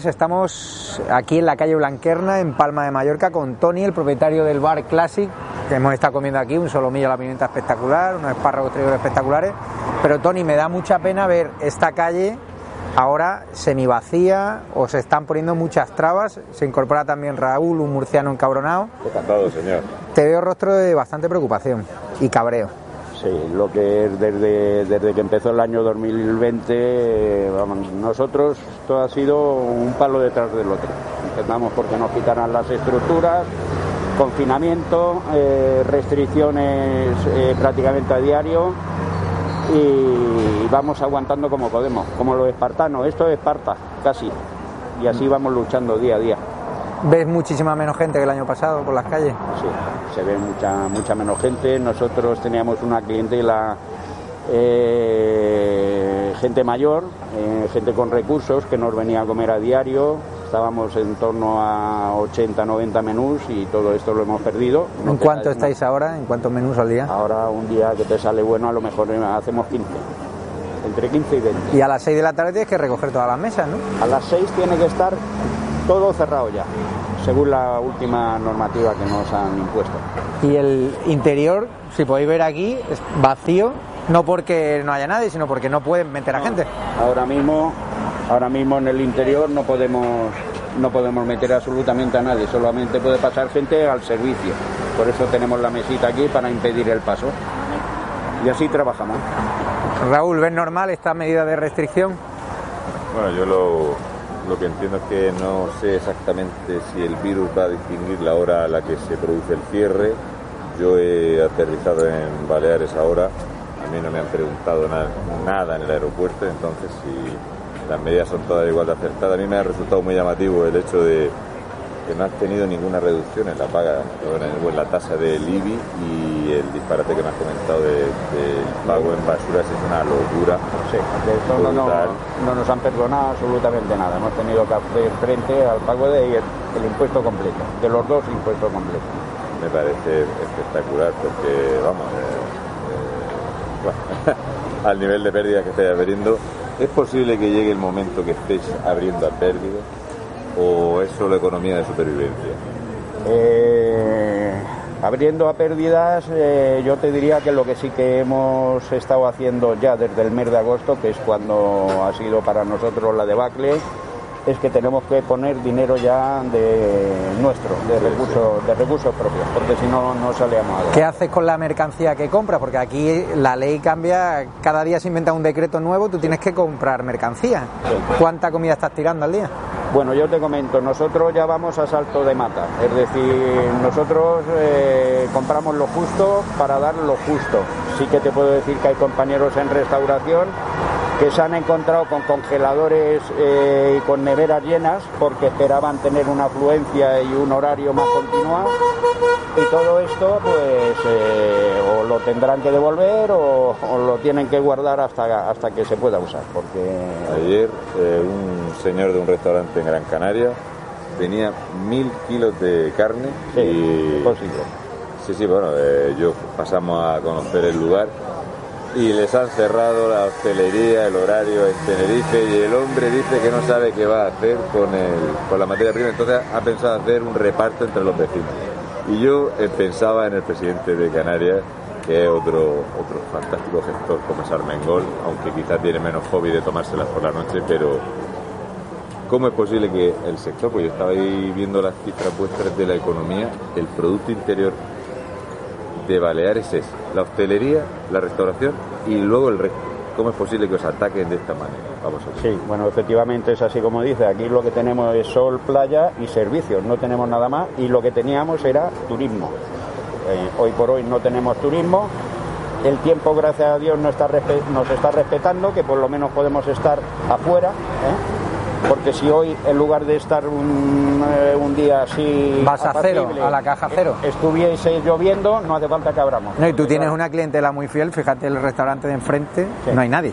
Buenas. Estamos aquí en la calle Blanquerna, en Palma de Mallorca, con Tony, el propietario del bar Classic, que hemos estado comiendo aquí, un solomillo a la pimienta espectacular, unos espárragos trigo espectaculares. Pero Tony, me da mucha pena ver esta calle ahora semivacía o se están poniendo muchas trabas. Se incorpora también Raúl, un murciano encabronado. Encantado, señor. Te veo rostro de bastante preocupación y cabreo. Sí, lo que es desde, desde que empezó el año 2020, eh, vamos, nosotros esto ha sido un palo detrás del otro. Empezamos porque nos quitaran las estructuras, confinamiento, eh, restricciones eh, prácticamente a diario y vamos aguantando como podemos, como los espartanos. Esto es Esparta, casi. Y así vamos luchando día a día. ¿Ves muchísima menos gente que el año pasado por las calles? Sí, se ve mucha, mucha menos gente. Nosotros teníamos una clientela, eh, gente mayor, eh, gente con recursos que nos venía a comer a diario. Estábamos en torno a 80, 90 menús y todo esto lo hemos perdido. ¿En cuánto estáis ahora? ¿En cuántos menús al día? Ahora un día que te sale bueno a lo mejor hacemos 15 entre 15 y 20. Y a las 6 de la tarde tienes que recoger todas las mesas, ¿no? A las 6 tiene que estar todo cerrado ya, según la última normativa que nos han impuesto. Y el interior, si podéis ver aquí, es vacío, no porque no haya nadie, sino porque no pueden meter a gente. Ahora mismo, ahora mismo en el interior no podemos no podemos meter absolutamente a nadie, solamente puede pasar gente al servicio. Por eso tenemos la mesita aquí para impedir el paso. Y así trabajamos. Raúl, ¿ves normal esta medida de restricción? Bueno, yo lo, lo que entiendo es que no sé exactamente si el virus va a distinguir la hora a la que se produce el cierre. Yo he aterrizado en Baleares ahora, a mí no me han preguntado na- nada en el aeropuerto, entonces si las medidas son todas igual de acertadas, a mí me ha resultado muy llamativo el hecho de que no has tenido ninguna reducción en la paga, o en, la tasa del IBI y el disparate que me has comentado de- del pago en basuras es una locura. Sí, de esto no, nos han perdonado absolutamente nada. Hemos tenido que hacer frente al pago del el impuesto completo, de los dos impuestos completos. me parece espectacular porque, vamos, eh, eh, bueno, al nivel de pérdidas que estáis abriendo, ¿es posible que llegue el momento que estéis abriendo a pérdidas o es solo economía de supervivencia? Eh, abriendo a pérdidas, eh, yo te diría que lo que sí que hemos estado haciendo ya desde el mes de agosto, que es cuando ha sido para nosotros la debacle, es que tenemos que poner dinero ya de nuestro, de recursos, de recursos propios, porque si no, no salíamos adelante. ¿Qué haces con la mercancía que compras? Porque aquí la ley cambia, cada día se inventa un decreto nuevo, tú tienes que comprar mercancía. ¿Cuánta comida estás tirando al día? Bueno, yo te comento, nosotros ya vamos a salto de mata, es decir, nosotros eh, compramos lo justo para dar lo justo. Sí que te puedo decir que hay compañeros en restauración que se han encontrado con congeladores eh, y con neveras llenas porque esperaban tener una afluencia y un horario más continuado y todo esto pues eh, o lo tendrán que devolver o, o lo tienen que guardar hasta, hasta que se pueda usar porque Ayer eh, un señor de un restaurante en Gran Canaria tenía mil kilos de carne sí, y... posible. Sí, sí, bueno, yo pasamos a conocer el lugar y les han cerrado la hostelería, el horario en Tenerife y el hombre dice que no sabe qué va a hacer con, el, con la materia prima, entonces ha pensado hacer un reparto entre los vecinos. Y yo eh, pensaba en el presidente de Canarias, que es otro, otro fantástico gestor como es Armengol, aunque quizás tiene menos hobby de tomárselas por la noche, pero ¿Cómo es posible que el sector, pues yo estaba ahí viendo las cifras vuestras de la economía, el Producto Interior de Baleares es la hostelería, la restauración y luego el resto? ¿Cómo es posible que os ataquen de esta manera? Vamos a. Sí, bueno, efectivamente es así como dice. Aquí lo que tenemos es sol, playa y servicios. No tenemos nada más y lo que teníamos era turismo. Eh, hoy por hoy no tenemos turismo. El tiempo, gracias a Dios, no está nos está respetando, que por lo menos podemos estar afuera. ¿eh? Porque si hoy, en lugar de estar un, eh, un día así. Vas a cero, a la caja cero. eh, Estuviese lloviendo, no hace falta que abramos. No, y tú tienes una clientela muy fiel, fíjate el restaurante de enfrente, Sí. no hay nadie.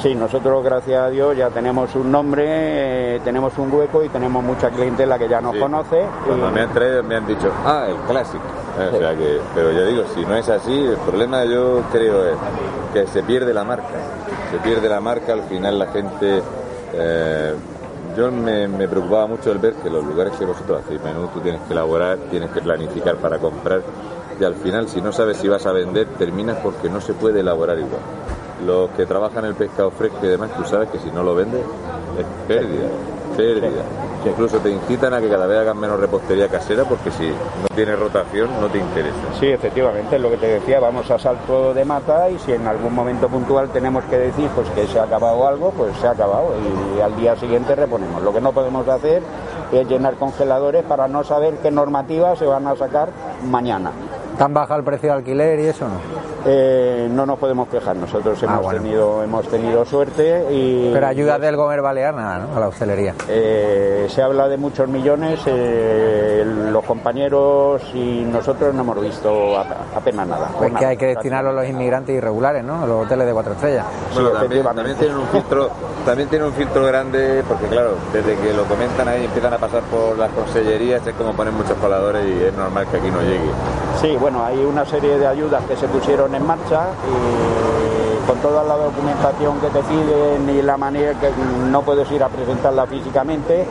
Sí, nosotros gracias a Dios ya tenemos un nombre, eh, tenemos un hueco y tenemos mucha clientela que ya nos Sí. conoce. Cuando y- me han traído me han dicho, ah, el clásico. Eh, o sea que, pero yo digo, si no es así, el problema yo creo es que se pierde la marca. Se pierde la marca, al final la gente... eh, yo me, preocupaba mucho el ver que los lugares que vosotros hacéis menú, tú tienes que elaborar, tienes que planificar para comprar y al final si no sabes si vas a vender terminas porque no se puede elaborar igual. Los que trabajan el pescado fresco y demás, tú sabes que si no lo vendes es pérdida, Incluso te incitan a que cada vez hagan menos repostería casera porque si no tiene rotación no te interesa. Sí, efectivamente, es lo que te decía, vamos a salto de mata y si en algún momento puntual tenemos que decir pues que se ha acabado algo, pues se ha acabado y al día siguiente reponemos. Lo que no podemos hacer es llenar congeladores para no saber qué normativas se van a sacar mañana. ¿Tan baja el precio de alquiler y eso no? Eh, no nos podemos quejar, nosotros hemos, ah, tenido, hemos tenido suerte y... Pero ayuda del Gomer Balear nada, ¿no? A la hostelería. Eh, se habla de muchos millones, eh, los compañeros y nosotros no hemos visto apenas nada. Pues que hay que destinarlo a los inmigrantes irregulares, ¿no? A los hoteles de cuatro estrellas. Bueno, también, también, tienen un filtro, también tienen un filtro grande, porque claro, desde que lo comentan ahí empiezan a pasar por las consellerías, es como ponen muchos coladores y es normal que aquí no llegue. Sí, bueno, hay una serie de ayudas que se pusieron en marcha y con toda la documentación que te piden y la manera que no puedes ir a presentarla físicamente,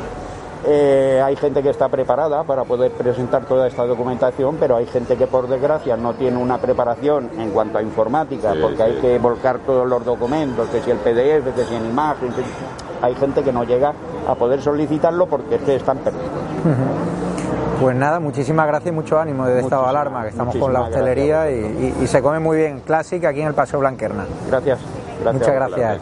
eh, hay gente que está preparada para poder presentar toda esta documentación, pero hay gente que por desgracia no tiene una preparación en cuanto a informática, porque hay que volcar todos los documentos, que si el PDF, que si en imagen, hay gente que no llega a poder solicitarlo porque es que están perdidos. Pues nada, muchísimas gracias y mucho ánimo desde estado de alarma, que estamos con la hostelería y, se come muy bien Classic aquí en el Paseo Blanquerna. Gracias. Muchas gracias.